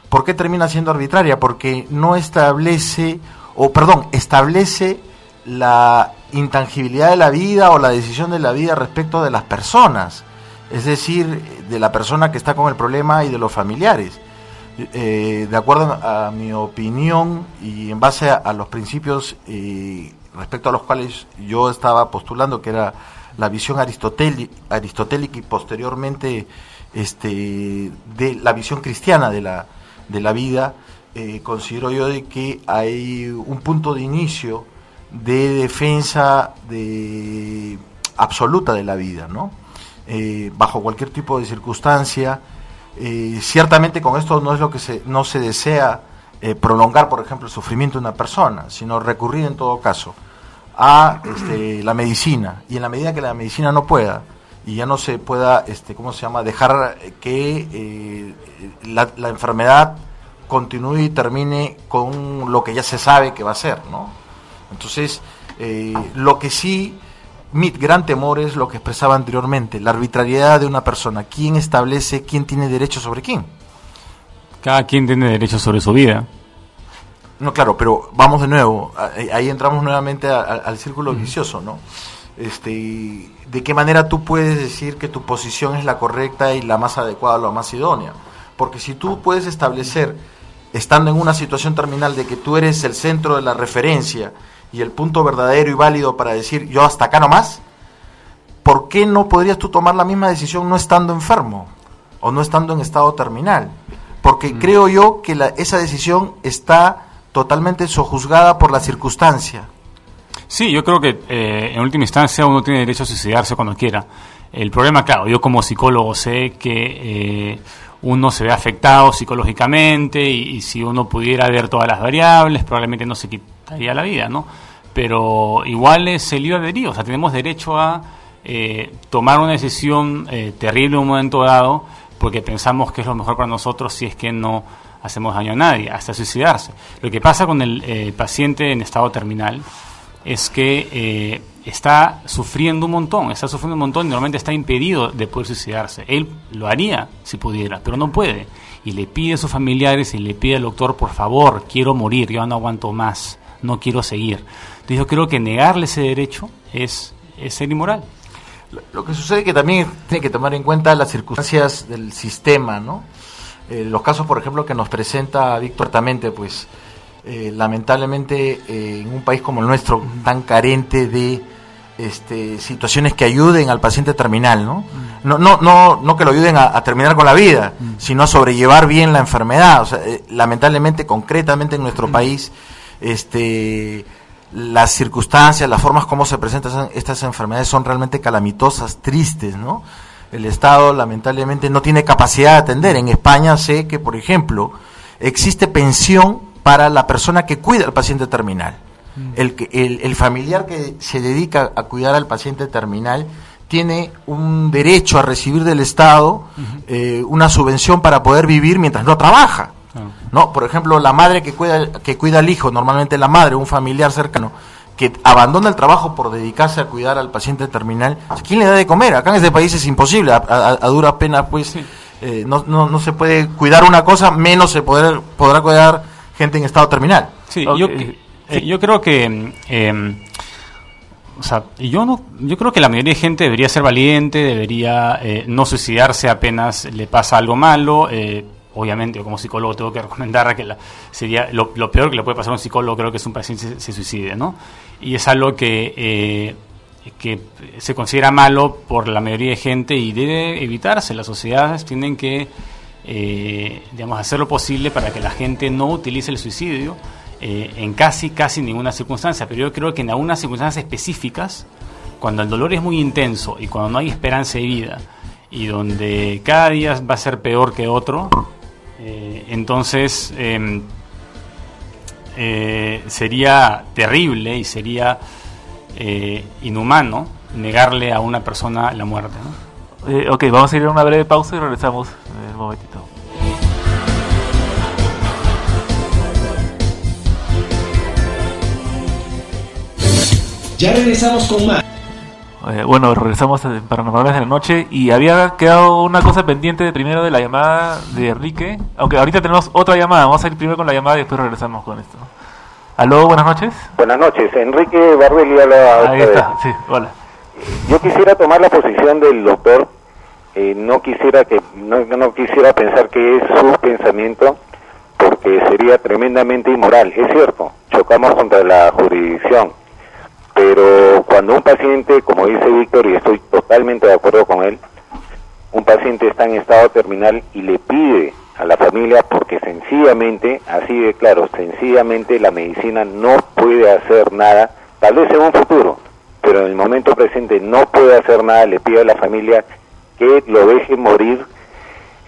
¿Por qué termina siendo arbitraria? Porque no establece, o perdón, establece la intangibilidad de la vida o la decisión de la vida respecto de las personas, es decir, de la persona que está con el problema y de los familiares. Eh, de acuerdo a mi opinión y en base a, los principios eh, respecto a los cuales yo estaba postulando, que era la visión aristotéli- aristotélica y posteriormente este, de la visión cristiana de la, de la vida, eh, considero yo de que hay un punto de inicio de defensa de absoluta de la vida, ¿no? Eh, bajo cualquier tipo de circunstancia. Eh, ciertamente con esto no es lo que se, no se desea eh, prolongar, por ejemplo, el sufrimiento de una persona, sino recurrir en todo caso a este, la medicina. Y en la medida que la medicina no pueda, y ya no se pueda, este, ¿cómo se llama?, dejar que eh, la, la enfermedad continúe y termine con lo que ya se sabe que va a ser, ¿no? Entonces, eh, lo que sí, mi gran temor es lo que expresaba anteriormente, la arbitrariedad de una persona. ¿Quién establece quién tiene derecho sobre quién? Cada quien tiene derecho sobre su vida. No, claro, pero vamos de nuevo, ahí ahí entramos nuevamente a- a- al círculo vicioso, ¿no? Este, ¿De qué manera tú puedes decir que tu posición es la correcta y la más adecuada, la más idónea? Porque si tú puedes establecer, estando en una situación terminal, de que tú eres el centro de la referencia y el punto verdadero y válido para decir yo hasta acá nomás, ¿por qué no podrías tú tomar la misma decisión no estando enfermo o no estando en estado terminal? Porque creo yo que la- esa decisión está totalmente sojuzgada por la circunstancia. Sí, yo creo que eh, en última instancia uno tiene derecho a suicidarse cuando quiera. El problema, claro, yo como psicólogo sé que eh, uno se ve afectado psicológicamente y, y si uno pudiera ver todas las variables, probablemente no se quitaría la vida, ¿no? Pero igual es el libre albedrío, o sea, tenemos derecho a eh, tomar una decisión eh, terrible en un momento dado, porque pensamos que es lo mejor para nosotros si es que no hacemos daño a nadie, hasta suicidarse. Lo que pasa con el eh, paciente en estado terminal es que eh, está sufriendo un montón, está sufriendo un montón y normalmente está impedido de poder suicidarse. Él lo haría si pudiera, pero no puede. Y le pide a sus familiares y le pide al doctor, por favor, quiero morir, yo no aguanto más, no quiero seguir. Entonces yo creo que negarle ese derecho es, es ser inmoral. Lo que sucede es que también tiene que tomar en cuenta las circunstancias del sistema, ¿no? Eh, los casos, por ejemplo, que nos presenta Víctor Tamente, pues eh, lamentablemente eh, en un país como el nuestro, tan carente de este, situaciones que ayuden al paciente terminal, ¿no? No, no, no, no que lo ayuden a, a terminar con la vida, sino a sobrellevar bien la enfermedad. O sea, lamentablemente, concretamente en nuestro país, este, las circunstancias, las formas como se presentan estas enfermedades son realmente calamitosas, tristes, ¿no? El Estado lamentablemente no tiene capacidad de atender. En España sé que, por ejemplo, existe pensión para la persona que cuida al paciente terminal. El, que- el, el familiar que se dedica a cuidar al paciente terminal tiene un derecho a recibir del Estado eh, una subvención para poder vivir mientras no trabaja. ¿No? Por ejemplo, la madre que cuida, que cuida al hijo, normalmente la madre, un familiar cercano, que abandona el trabajo por dedicarse a cuidar al paciente terminal, ¿quién le da de comer? Acá en este país es imposible, a, a, a dura pena, pues eh, no, no, no se puede cuidar una cosa, menos se poder, podrá cuidar gente en estado terminal. Sí, yo, eh, yo creo que, eh, o sea, yo no, yo creo que la mayoría de gente debería ser valiente, debería eh, no suicidarse apenas le pasa algo malo. eh, obviamente, como psicólogo tengo que recomendar que la, sería lo, lo peor que le puede pasar a un psicólogo, creo que es un paciente se, se suicide, ¿no? Y es algo que eh, que se considera malo por la mayoría de gente y debe evitarse. Las sociedades tienen que eh, digamos, hacer lo posible para que la gente no utilice el suicidio eh, en casi, casi ninguna circunstancia. Pero yo creo que en algunas circunstancias específicas, cuando el dolor es muy intenso y cuando no hay esperanza de vida y donde cada día va a ser peor que otro, eh, entonces em, eh, sería terrible y sería eh, inhumano negarle a una persona la muerte. ¿no? Eh, ok, vamos a ir a una breve pausa y regresamos en un momentito. Ya regresamos con más. Eh, bueno, regresamos a Paranormales de la Noche y había quedado una cosa pendiente de primero de la llamada de Enrique, aunque ahorita tenemos otra llamada, vamos a ir primero con la llamada y después regresamos con esto. Aló, buenas noches. Buenas noches, Enrique Barbelli habla Ahí está, vez. sí, hola. Yo quisiera tomar la posición del doctor, eh, no quisiera que no, no quisiera pensar que es su pensamiento, porque sería tremendamente inmoral. Es cierto, chocamos contra la jurisdicción, pero cuando un paciente, como dice Víctor, y estoy totalmente de acuerdo con él, un paciente está en estado terminal y le pide a la familia porque sencillamente, así de claro, sencillamente la medicina no puede hacer nada, tal vez en un futuro, pero en el momento presente no puede hacer nada, le pide a la familia que lo deje morir.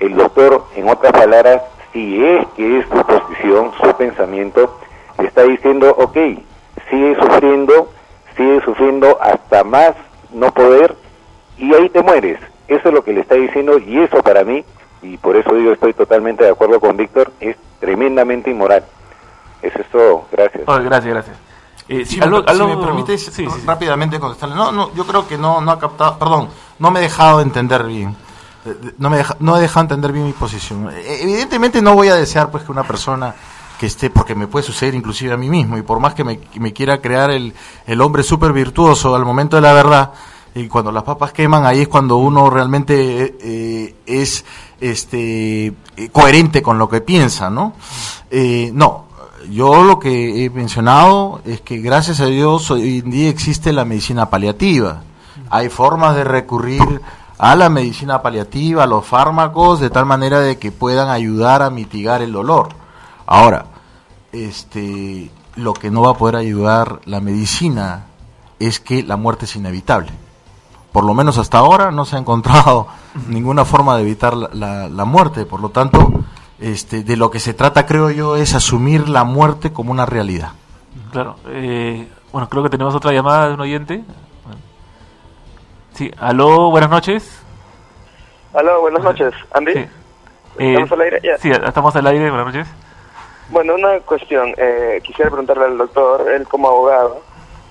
El doctor, en otras palabras, si es que es su posición, su pensamiento, le está diciendo, ok, sigue sufriendo, sigue sufriendo hasta más no poder y ahí te mueres. Eso es lo que le está diciendo y eso para mí, y por eso digo estoy totalmente de acuerdo con Víctor, es tremendamente inmoral. Eso es todo, gracias. Oh, gracias, gracias. Eh, Si, sí, me, algo- si algo- me permites sí, sí, sí. rápidamente contestarle. No, no, yo creo que no, no ha captado, perdón, no me he dejado entender bien. Eh, No, me deja- no he dejado entender bien mi posición. Eh, Evidentemente no voy a desear pues que una persona que esté, porque me puede suceder inclusive a mí mismo, y por más que me, quiera crear el, el hombre súper virtuoso al momento de la verdad, y cuando las papas queman, ahí es cuando uno realmente eh, es este eh, coherente con lo que piensa, ¿no? Eh, no, yo lo que he mencionado es que gracias a Dios hoy en día existe la medicina paliativa. Hay formas de recurrir a la medicina paliativa, a los fármacos, de tal manera de que puedan ayudar a mitigar el dolor. Ahora, este, lo que no va a poder ayudar la medicina es que la muerte es inevitable. Por lo menos hasta ahora no se ha encontrado ninguna forma de evitar la, la- la muerte. Por lo tanto, este, de lo que se trata, creo yo, es asumir la muerte como una realidad. Claro. eh, bueno, creo que tenemos otra llamada de un oyente. Sí, aló, buenas noches. Aló, buenas noches. ¿Andy? Eh, ¿Estamos al aire? Ya. Sí, estamos al aire, buenas noches. Bueno, una cuestión. Eh, quisiera preguntarle al doctor, él como abogado,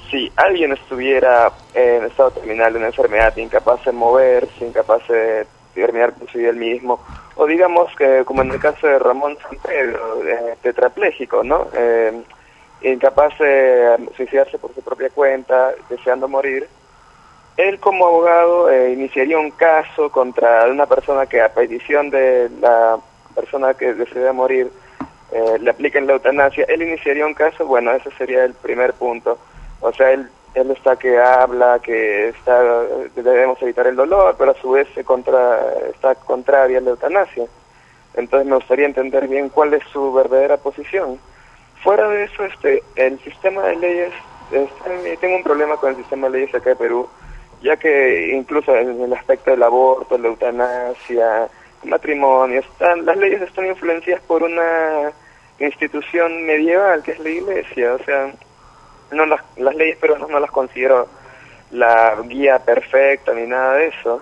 si alguien estuviera en estado terminal de una enfermedad, incapaz de moverse, incapaz de terminar con su mismo, o digamos que como en el caso de Ramón San Pedro, eh, tetrapléjico, ¿no? Eh, incapaz de suicidarse por su propia cuenta, deseando morir, él como abogado eh, iniciaría un caso contra una persona que a petición de la persona que desea morir eh, le apliquen la eutanasia, él iniciaría un caso, bueno, ese sería el primer punto. O sea, él, él está que habla, que está debemos evitar el dolor, pero a su vez se contra, está contraria a la eutanasia. Entonces me gustaría entender bien cuál es su verdadera posición. Fuera de eso, este, el sistema de leyes, este, tengo un problema con el sistema de leyes acá de Perú, ya que incluso en el aspecto del aborto, la eutanasia, el matrimonio, están, las leyes están influenciadas por una institución medieval que es la iglesia, o sea, no las, las leyes peruanas no las considero la guía perfecta ni nada de eso.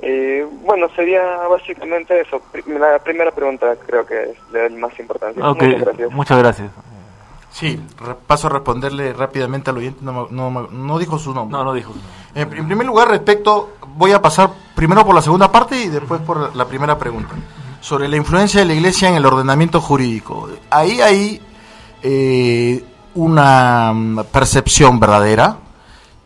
Y bueno, sería básicamente eso. La primera pregunta creo que es de más importancia. Ok, Muchas gracias. muchas gracias. Sí, re- paso a responderle rápidamente al oyente, no, me- no, me- no dijo su nombre. No, no dijo. En, en primer lugar, respecto, voy a pasar primero por la segunda parte y después por la primera pregunta. Sobre la influencia de la Iglesia en el ordenamiento jurídico. Ahí hay eh, una mm, percepción verdadera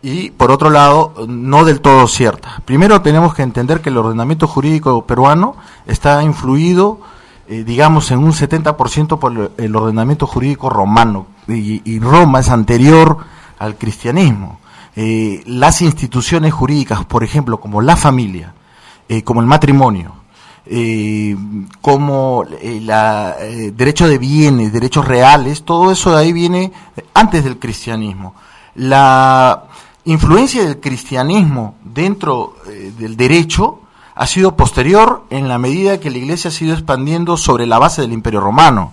y, por otro lado, no del todo cierta. Primero tenemos que entender que el ordenamiento jurídico peruano está influido, eh, digamos, en un 70% por el- el ordenamiento jurídico romano. Y Roma es anterior al cristianismo. Eh, las instituciones jurídicas, por ejemplo, como la familia, eh, como el matrimonio, eh, como el derecho de bienes, derechos reales, todo eso de ahí viene antes del cristianismo. La influencia del cristianismo dentro del derecho ha sido posterior en la medida que la iglesia ha sido expandiendo sobre la base del imperio romano.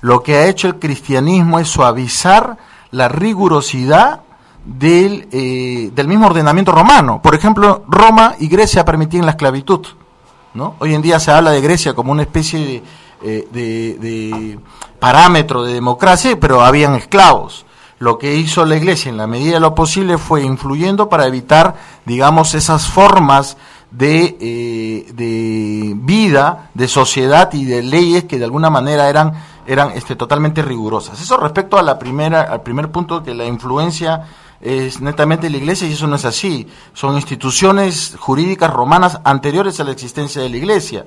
Lo que ha hecho el cristianismo es suavizar la rigurosidad del, eh, del mismo ordenamiento romano. Por ejemplo, Roma y Grecia permitían la esclavitud. ¿no? Hoy en día se habla de Grecia como una especie de, eh, de- de parámetro de democracia, pero habían esclavos. Lo que hizo la Iglesia en la medida de lo posible fue influyendo para evitar, digamos, esas formas de, eh, de vida, de sociedad y de leyes que de alguna manera eran, eran este, totalmente rigurosas. Eso respecto a la primera, al primer punto, que la influencia es netamente la iglesia y eso no es así. Son instituciones jurídicas romanas anteriores a la existencia de la iglesia.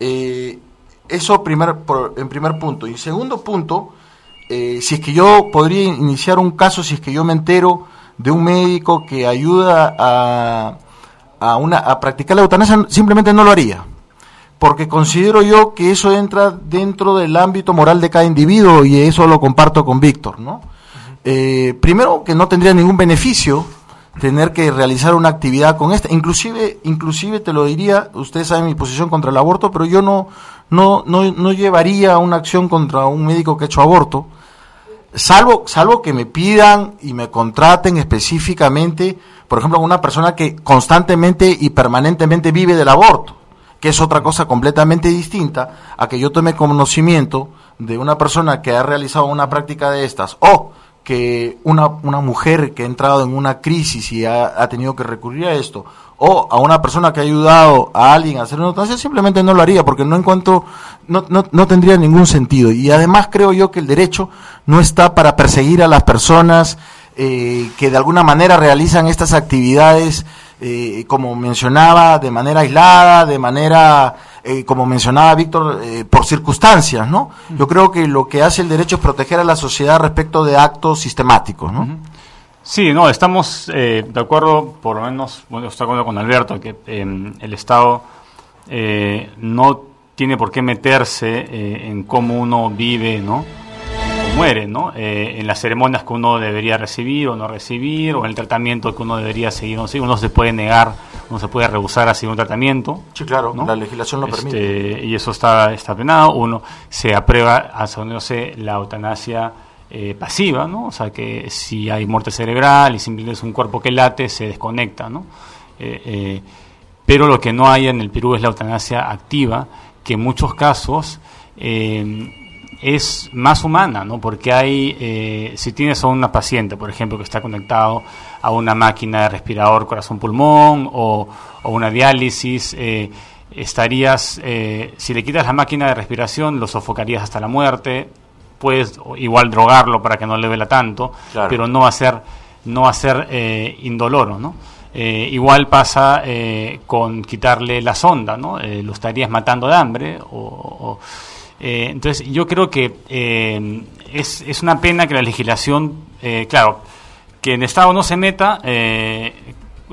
Eh, eso primer, en primer punto. Y segundo punto, eh, si es que yo podría iniciar un caso, si es que yo me entero de un médico que ayuda a, a, una, a practicar la eutanasia, simplemente no lo haría. Porque considero yo que eso entra dentro del ámbito moral de cada individuo y eso lo comparto con Víctor, ¿no? Eh, primero que no tendría ningún beneficio tener que realizar una actividad con esta. Inclusive, inclusive te lo diría, ustedes saben mi posición contra el aborto, pero yo no, no, no, no llevaría una acción contra un médico que ha hecho aborto, salvo, salvo que me pidan y me contraten específicamente, por ejemplo, una persona que constantemente y permanentemente vive del aborto, que es otra cosa completamente distinta a que yo tome conocimiento de una persona que ha realizado una práctica de estas o que una, una mujer que ha entrado en una crisis y ha, ha tenido que recurrir a esto, o a una persona que ha ayudado a alguien a hacer una eutanasia, simplemente no lo haría, porque no encuentro, no, no, no tendría ningún sentido. Y además creo yo que el derecho no está para perseguir a las personas eh, que de alguna manera realizan estas actividades, eh, como mencionaba, de manera aislada, de manera, eh, como mencionaba Víctor, eh, por circunstancias, ¿no? Yo creo que lo que hace el derecho es proteger a la sociedad respecto de actos sistemáticos, ¿no? Sí, no, estamos eh, de acuerdo, por lo menos, bueno, estoy de acuerdo con Alberto, que eh, el Estado eh, no tiene por qué meterse eh, en cómo uno vive, ¿no? Muere, ¿no? Eh, en las ceremonias que uno debería recibir o no recibir, o en el tratamiento que uno debería seguir o no seguir. Uno se puede negar, uno se puede rehusar a seguir un tratamiento. Sí, claro, ¿no? la legislación lo Este, permite. Y eso está, está penado. Uno se aprueba, hasta donde yo sé, la eutanasia eh, pasiva, ¿no? O sea, que si hay muerte cerebral y simplemente es un cuerpo que late, se desconecta, ¿no? Eh, eh, pero lo que no hay en el Perú es la eutanasia activa, que en muchos casos eh, es más humana, ¿no? Porque hay, eh, si tienes a una paciente, por ejemplo, que está conectado a una máquina de respirador corazón-pulmón o, o, una diálisis, eh, estarías, eh, si le quitas la máquina de respiración, lo sofocarías hasta la muerte, puedes igual drogarlo para que no le vela tanto, Claro. pero no va a ser, no va a ser eh, indoloro, ¿no? Eh, igual pasa eh, con quitarle la sonda, ¿no? Eh, lo estarías matando de hambre. O, o- eh, entonces, yo creo que eh, es, es una pena que la legislación, eh, claro, que el Estado no se meta eh,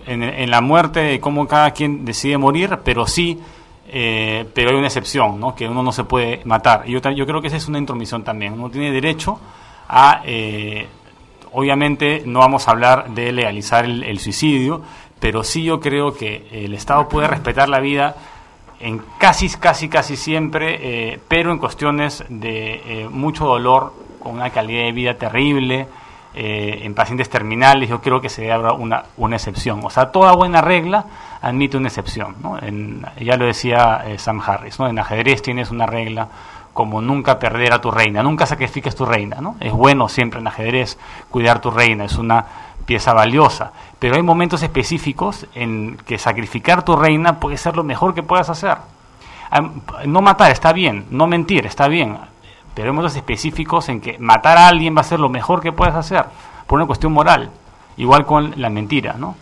en, en la muerte de cómo cada quien decide morir, pero sí, eh, pero hay una excepción, ¿no? Que uno no se puede matar. Y yo, yo creo que esa es una intromisión también. Uno tiene derecho a... eh, obviamente no vamos a hablar de legalizar el, el suicidio, pero sí yo creo que el Estado puede respetar la vida en casi, casi, casi siempre, eh, pero en cuestiones de eh, mucho dolor, con una calidad de vida terrible, eh, en pacientes terminales, yo creo que se abra una, una excepción. O sea, toda buena regla admite una excepción. ¿no? En- ya lo decía eh, Sam Harris, ¿no? en ajedrez tienes una regla como nunca perder a tu reina, nunca sacrifiques tu reina. ¿no? Es bueno siempre en ajedrez cuidar tu reina, es una pieza valiosa, pero hay momentos específicos en que sacrificar tu reina puede ser lo mejor que puedas hacer. No matar está bien, no mentir está bien, pero hay momentos específicos en que matar a alguien va a ser lo mejor que puedes hacer, por una cuestión moral, igual con la mentira, ¿no?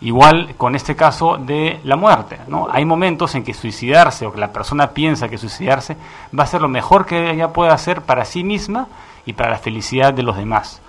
Igual con este caso de la muerte, ¿no? Hay momentos en que suicidarse o que la persona piensa que suicidarse va a ser lo mejor que ella puede hacer para sí misma y para la felicidad de los demás.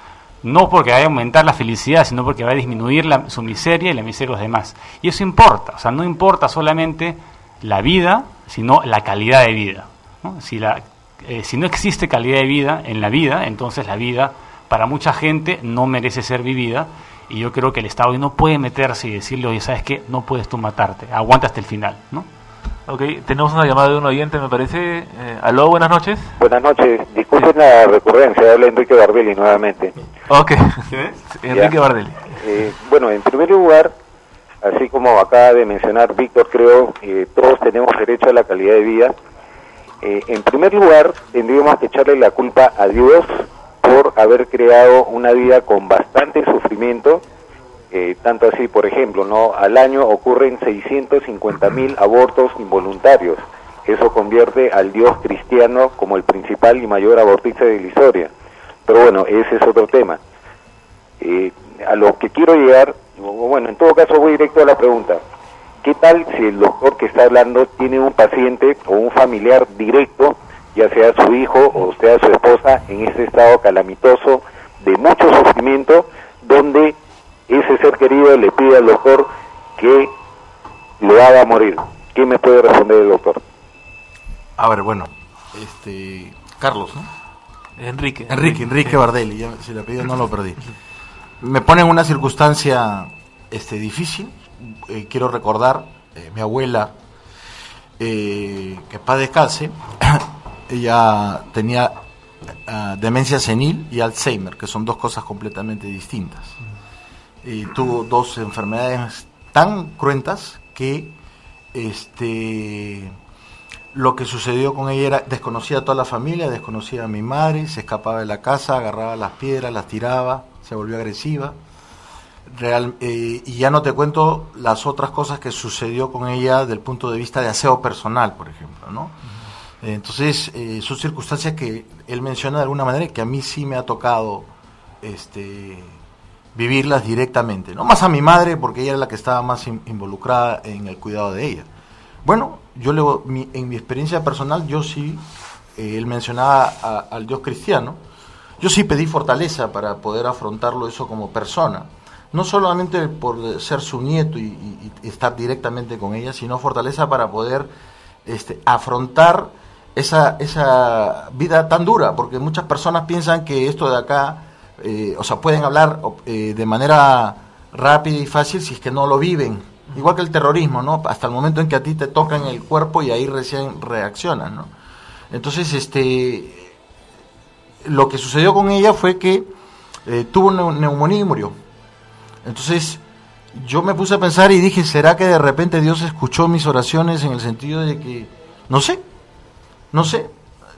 No porque vaya a aumentar la felicidad, sino porque va a disminuir la- su miseria y la miseria de los demás. Y eso importa, o sea, no importa solamente la vida, sino la calidad de vida. ¿no? Si, la, eh, si no existe calidad de vida en la vida, entonces la vida para mucha gente no merece ser vivida. Y yo creo que el Estado hoy no puede meterse y decirle, oye, ¿sabes qué? No puedes tú matarte, aguanta hasta el final. ¿no? Ok, tenemos una llamada de un oyente, me parece. Eh, aló, buenas noches. Buenas noches, disculpen la recurrencia, habla Enrique Barbelli nuevamente. Ok, Enrique Ya. Bardelli. Eh, bueno, en primer lugar, así como acaba de mencionar Víctor, creo que todos tenemos derecho a la calidad de vida. Eh, en primer lugar, tendríamos que echarle la culpa a Dios por haber creado una vida con bastante sufrimiento. Eh, tanto así, por ejemplo, no al año ocurren 650 mil abortos involuntarios. Eso convierte al Dios cristiano como el principal y mayor abortista de la historia. Pero bueno, ese es otro tema. Eh, a lo que quiero llegar, bueno, en todo caso voy directo a la pregunta. ¿Qué tal si el doctor que está hablando tiene un paciente o un familiar directo, ya sea su hijo o sea su esposa, en ese estado calamitoso de mucho sufrimiento, donde ese ser querido le pide al doctor que lo haga morir? ¿Qué me puede responder el doctor? A ver, bueno, este Carlos, ¿no? Enrique. Enrique, Enrique Bardelli, ya, si le pido no lo perdí. Me pone en una circunstancia este difícil. Eh, quiero recordar, eh, mi abuela, eh, que paz descanse, ella tenía ah, demencia senil y Alzheimer, que son dos cosas completamente distintas. Y tuvo dos enfermedades tan cruentas que este lo que sucedió con ella era desconocía a toda la familia, desconocía a mi madre, se escapaba de la casa, agarraba las piedras, las tiraba, se volvió agresiva. Real, eh, y ya no te cuento las otras cosas que sucedió con ella desde el punto de vista de aseo personal, por ejemplo, ¿no? Eh, Entonces, eh, son circunstancias que él menciona de alguna manera y que a mí sí me ha tocado este, vivirlas directamente. No más a mi madre, porque ella era la que estaba más in- involucrada en el cuidado de ella. Bueno, yo le, mi- en mi experiencia personal, yo sí, eh, él mencionaba a- al Dios cristiano, yo sí pedí fortaleza para poder afrontarlo eso como persona. No solamente por ser su nieto y, y- y estar directamente con ella, sino fortaleza para poder este, afrontar esa, esa vida tan dura, porque muchas personas piensan que esto de acá, eh, o sea, pueden hablar eh, de manera rápida y fácil si es que no lo viven. Igual que el terrorismo, ¿no? Hasta el momento en que a ti te tocan el cuerpo y ahí recién reaccionas, ¿no? Entonces, este, lo que sucedió con ella fue que eh, tuvo neu- neumonía y murió. Entonces, yo me puse a pensar y dije, ¿será que de repente Dios escuchó mis oraciones en el sentido de que, no sé, no sé,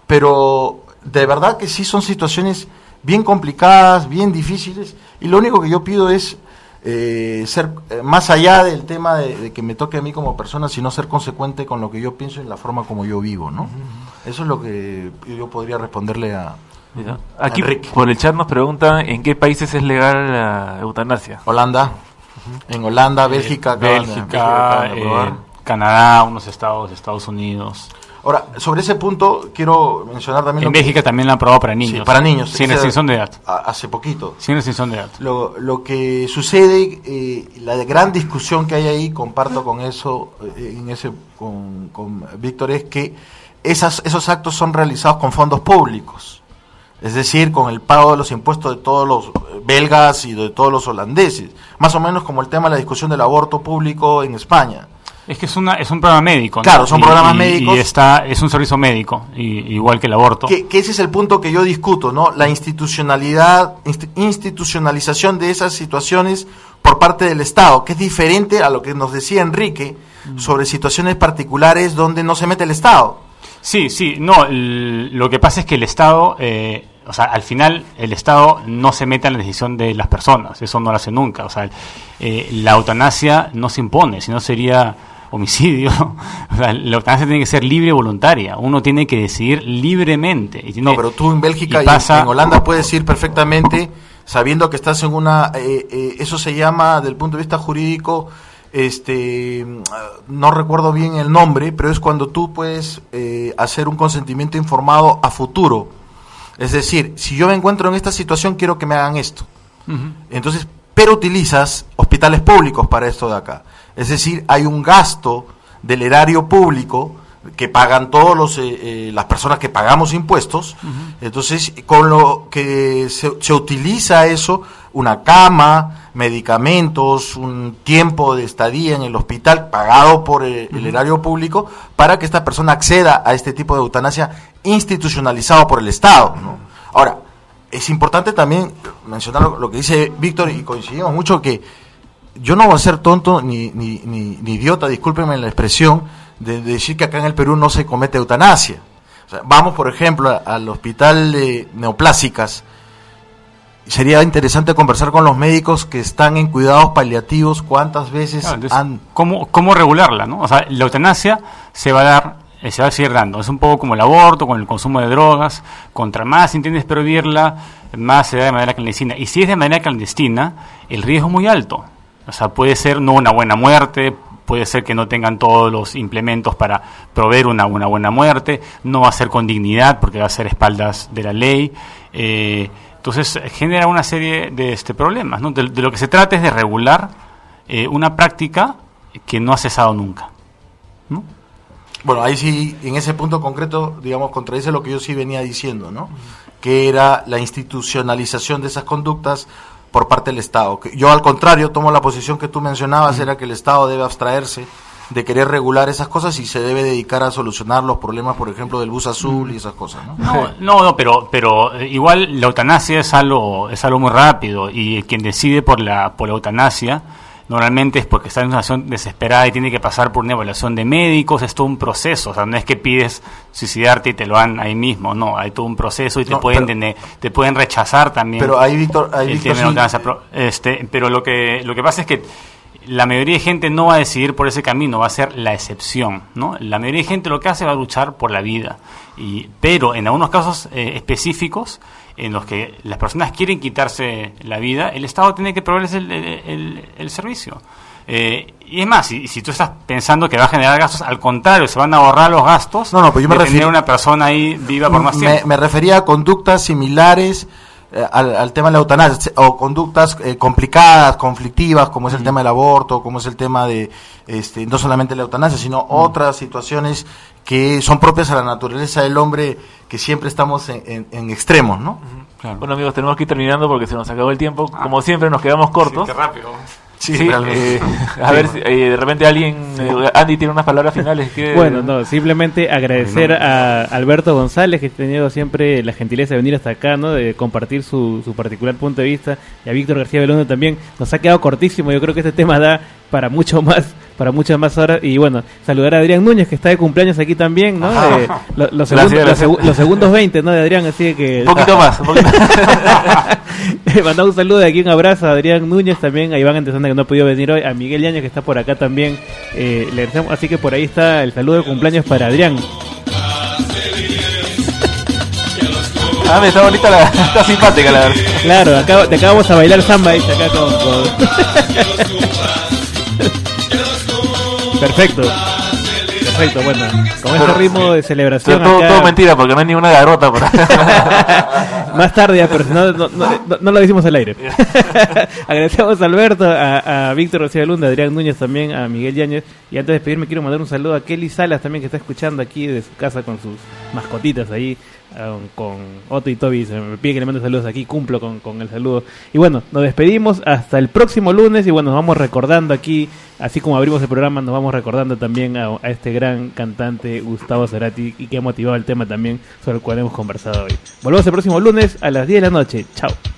pero de verdad que sí son situaciones bien complicadas, bien difíciles, y lo único que yo pido es eh, ser eh, más allá del tema de, de que me toque a mí como persona, sino ser consecuente con lo que yo pienso y la forma como yo vivo, ¿no? Eso es lo que yo podría responderle a, Mira, a Aquí Enrique. por el chat nos preguntan en qué países es legal la eutanasia. Holanda, en Holanda, Bélgica, de- Bélgica, aprobar. eh, Canadá, unos estados, Estados Unidos. Ahora, sobre ese punto quiero mencionar también... En que- Bélgica también la han aprobado para niños. Sí, para niños. Sin restricción de edad. Hace poquito. Sin restricción de edad. Lo, lo que sucede, eh, la gran discusión que hay ahí, comparto con eso, eh, en ese, con, con Víctor, es que esas, esos actos son realizados con fondos públicos. Es decir, con el pago de los impuestos de todos los eh, belgas y de todos los holandeses. Más o menos como el tema de la discusión del aborto público en España. Es que es, una, es un programa médico. ¿no? Claro, son Y- programas y- médicos. Y está, es un servicio médico, y- igual que el aborto. Que, que ese es el punto que yo discuto, ¿no? La institucionalidad, inst- institucionalización de esas situaciones por parte del Estado, que es diferente a lo que nos decía Enrique sobre situaciones particulares donde no se mete el Estado. Sí, sí, no, lo que pasa es que el Estado, eh, o sea, al final el Estado no se mete en la decisión de las personas, eso no lo hace nunca, o sea, eh, la eutanasia no se impone, si no sería homicidio, o sea, la eutanasia tiene que ser libre y voluntaria, uno tiene que decidir libremente. Y tiene- No, pero tú en Bélgica y y, en- Holanda puedes ir perfectamente sabiendo que estás en una... eh, eh, eso se llama, del punto de vista jurídico, este no recuerdo bien el nombre, pero es cuando tú puedes eh, hacer un consentimiento informado a futuro. Es decir, si yo me encuentro en esta situación, quiero que me hagan esto. Entonces, pero utilizas hospitales públicos para esto de acá. Es decir, hay un gasto del erario público que pagan todos los eh, eh, las personas que pagamos impuestos. Entonces, con lo que se, se utiliza eso, una cama, medicamentos, un tiempo de estadía en el hospital pagado por eh, el erario público para que esta persona acceda a este tipo de eutanasia institucionalizado por el Estado. ¿no? Ahora, es importante también mencionar lo, lo que dice Víctor y coincidimos mucho que yo no voy a ser tonto ni, ni, ni, ni idiota, discúlpenme la expresión, de, de decir que acá en el Perú no se comete eutanasia. O sea, vamos, por ejemplo, a- al hospital de neoplásicas. Sería interesante conversar con los médicos que están en cuidados paliativos, cuántas veces Claro, entonces, han... ¿cómo, ¿Cómo regularla? ¿no? O sea, la eutanasia se va a dar, eh, se va a seguir dando. Es un poco como el aborto, con el consumo de drogas. Contra más intentes prohibirla, más se da de manera clandestina. Y si es de manera clandestina, el riesgo es muy alto. O sea, puede ser no una buena muerte, puede ser que no tengan todos los implementos para proveer una, buena muerte, no va a ser con dignidad porque va a ser espaldas de la ley. Eh, entonces genera una serie de este, problemas. ¿no? De, lo que se trata es de regular eh, una práctica que no ha cesado nunca. Bueno, ahí sí, en ese punto concreto, digamos, contradice lo que yo sí venía diciendo, ¿no? Que era la institucionalización de esas conductas por parte del Estado. Que yo, al contrario, tomo la posición que tú mencionabas, era que el Estado debe abstraerse de querer regular esas cosas y se debe dedicar a solucionar los problemas, por ejemplo, del bus azul y esas cosas, ¿no? No, no, no, pero, pero eh, igual la eutanasia es algo, es algo muy rápido y quien decide por la, por la eutanasia normalmente es porque está en una situación desesperada y tiene que pasar por una evaluación de médicos, es todo un proceso, o sea, no es que pides suicidarte y te lo dan ahí mismo, no, hay todo un proceso y te No, pueden pero- te pueden rechazar también. Pero ahí, Víctor, ahí, Víctor, sí- este, pero lo que lo que pasa es que la mayoría de gente no va a decidir por ese camino, va a ser la excepción, ¿no? La mayoría de gente lo que hace va a luchar por la vida, y, pero en algunos casos eh, específicos en los que las personas quieren quitarse la vida, el Estado tiene que proveerles el, el- el- el servicio. Eh, y es más, si, si tú estás pensando que va a generar gastos, al contrario, se van a ahorrar los gastos No, no, pues yo me de tener una persona ahí viva por más me, tiempo. me refería a conductas similares al, al tema de la eutanasia, o conductas eh, complicadas, conflictivas, como es el tema del aborto, como es el tema de, este, no solamente la eutanasia, sino otras situaciones que son propias a la naturaleza del hombre, que siempre estamos en, en- en extremos, ¿no? Bueno amigos, tenemos que ir terminando porque se nos acabó el tiempo. Como siempre nos quedamos cortos. qué rápido. Sí, Sí, eh, a ver, si, eh, de repente alguien, eh, Andy tiene unas palabras finales. que Bueno, no, simplemente agradecer a Alberto González, que ha tenido siempre la gentileza de venir hasta acá, ¿no? De compartir su, su particular punto de vista. Y a Víctor García Belondo también. Nos ha quedado cortísimo. Yo creo que este tema da para mucho más, para muchas más horas. Y bueno, saludar a Adrián Núñez, que está de cumpleaños aquí también, ¿no? Eh, lo- los, Gracias, segundos, los segundos 20, ¿no? De Adrián, así que... Un poquito más, un poquito Mandar un saludo de aquí, un abrazo a Adrián Núñez, también a Iván Antesana que no ha podido venir hoy, a Miguel Yaño que está por acá también. Eh, le así que por ahí está el saludo de cumpleaños para Adrián. Ah, me está bonita la. Está simpática la verdad. Claro, acá, te acabamos a bailar samba dice acá con... con- Perfecto. Perfecto, bueno. Con este ritmo de celebración Todo, acá- todo mentira, porque no hay ni una garota por. Más tarde, ya, pero si no, no, no, no- lo decimos al aire. Agradecemos a Alberto, a, a Víctor García Lunda, a Adrián Núñez también, a Miguel Yáñez. Y antes de despedirme, quiero mandar un saludo a Kelly Salas también, que está escuchando aquí de su casa con sus mascotitas ahí, con Otto y Toby. Se me pide que le mande saludos aquí, cumplo con, con el saludo. Y bueno, nos despedimos hasta el próximo lunes. Y bueno, nos vamos recordando aquí, así como abrimos el programa, nos vamos recordando también a, a este gran cantante Gustavo Cerati y que ha motivado el tema también sobre el cual hemos conversado hoy. Volvemos el próximo lunes a las 10 de la noche. Chao.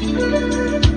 Música